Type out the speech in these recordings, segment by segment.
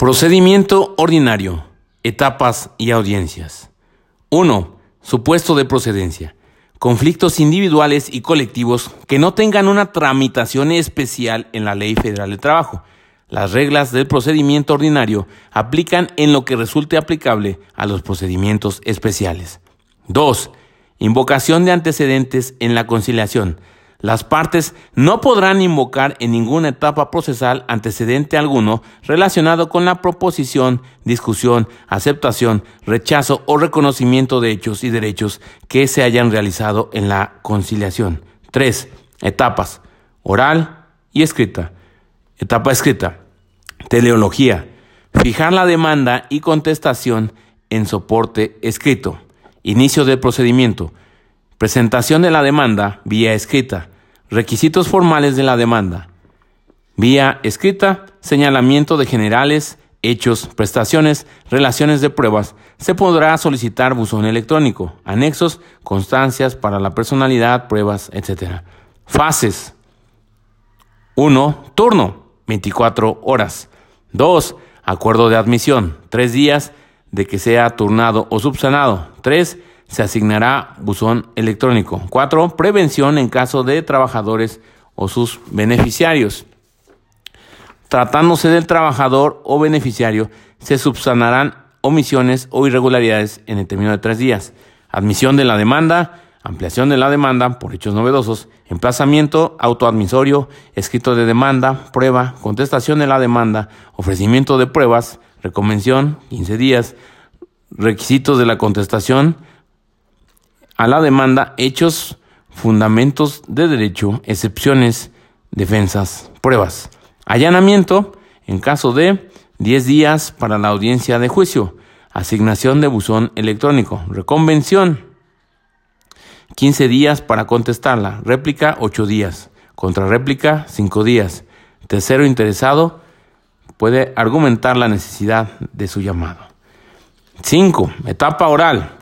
Procedimiento ordinario. Etapas y audiencias. 1. Supuesto de procedencia. Conflictos individuales y colectivos que no tengan una tramitación especial en la Ley Federal de Trabajo. Las reglas del procedimiento ordinario aplican en lo que resulte aplicable a los procedimientos especiales. 2. Invocación de antecedentes en la conciliación. Las partes no podrán invocar en ninguna etapa procesal antecedente alguno relacionado con la proposición, discusión, aceptación, rechazo o reconocimiento de hechos y derechos que se hayan realizado en la conciliación. 3. Etapas. Oral y escrita. Etapa escrita. Teleología. Fijar la demanda y contestación en soporte escrito. Inicio del procedimiento. Presentación de la demanda vía escrita. Requisitos formales de la demanda. Vía escrita, señalamiento de generales, hechos, prestaciones, relaciones de pruebas. Se podrá solicitar buzón electrónico, anexos, constancias para la personalidad, pruebas, etc. Fases. 1. Turno, 24 horas. 2. Acuerdo de admisión, 3 días de que sea turnado o subsanado. 3 se asignará buzón electrónico. 4. Prevención en caso de trabajadores o sus beneficiarios. Tratándose del trabajador o beneficiario, se subsanarán omisiones o irregularidades en el término de tres días. Admisión de la demanda, ampliación de la demanda por hechos novedosos, emplazamiento autoadmisorio, escrito de demanda, prueba, contestación de la demanda, ofrecimiento de pruebas, reconvención, 15 días, requisitos de la contestación, a la demanda hechos, fundamentos de derecho, excepciones, defensas, pruebas. Allanamiento en caso de 10 días para la audiencia de juicio. Asignación de buzón electrónico. Reconvención. 15 días para contestarla. Réplica 8 días. Contrarréplica 5 días. Tercero interesado puede argumentar la necesidad de su llamado. 5. Etapa oral.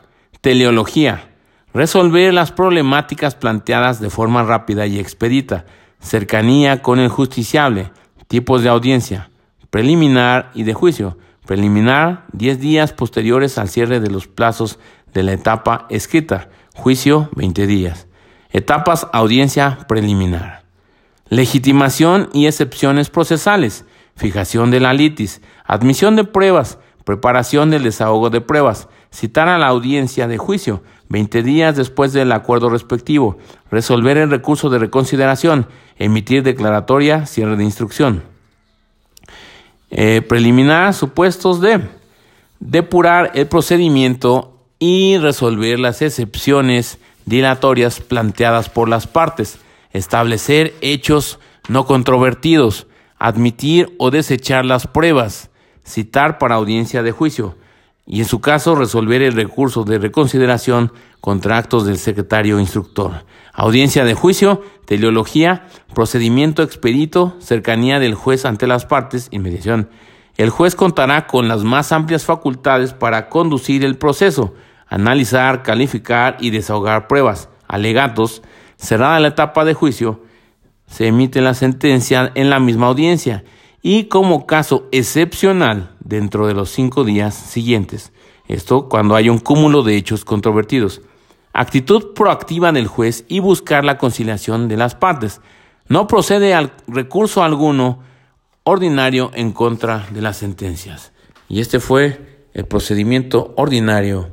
Teleología. Resolver las problemáticas planteadas de forma rápida y expedita. Cercanía con el justiciable. Tipos de audiencia. Preliminar y de juicio. Preliminar, 10 días posteriores al cierre de los plazos de la etapa escrita. Juicio, 20 días. Etapas audiencia preliminar. Legitimación y excepciones procesales. Fijación de la litis. Admisión de pruebas. Preparación del desahogo de pruebas. Citar a la audiencia de juicio 20 días después del acuerdo respectivo. Resolver el recurso de reconsideración. Emitir declaratoria, cierre de instrucción. Eh, preliminar, supuestos de depurar el procedimiento y resolver las excepciones dilatorias planteadas por las partes. Establecer hechos no controvertidos. Admitir o desechar las pruebas. Citar para audiencia de juicio y en su caso resolver el recurso de reconsideración contra actos del secretario instructor. Audiencia de juicio, teleología, procedimiento expedito, cercanía del juez ante las partes y mediación. El juez contará con las más amplias facultades para conducir el proceso, analizar, calificar y desahogar pruebas, alegatos. Cerrada la etapa de juicio, se emite la sentencia en la misma audiencia y como caso excepcional dentro de los cinco días siguientes. Esto cuando hay un cúmulo de hechos controvertidos. Actitud proactiva del juez y buscar la conciliación de las partes. No procede al recurso alguno ordinario en contra de las sentencias. Y este fue el procedimiento ordinario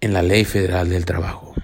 en la Ley Federal del Trabajo.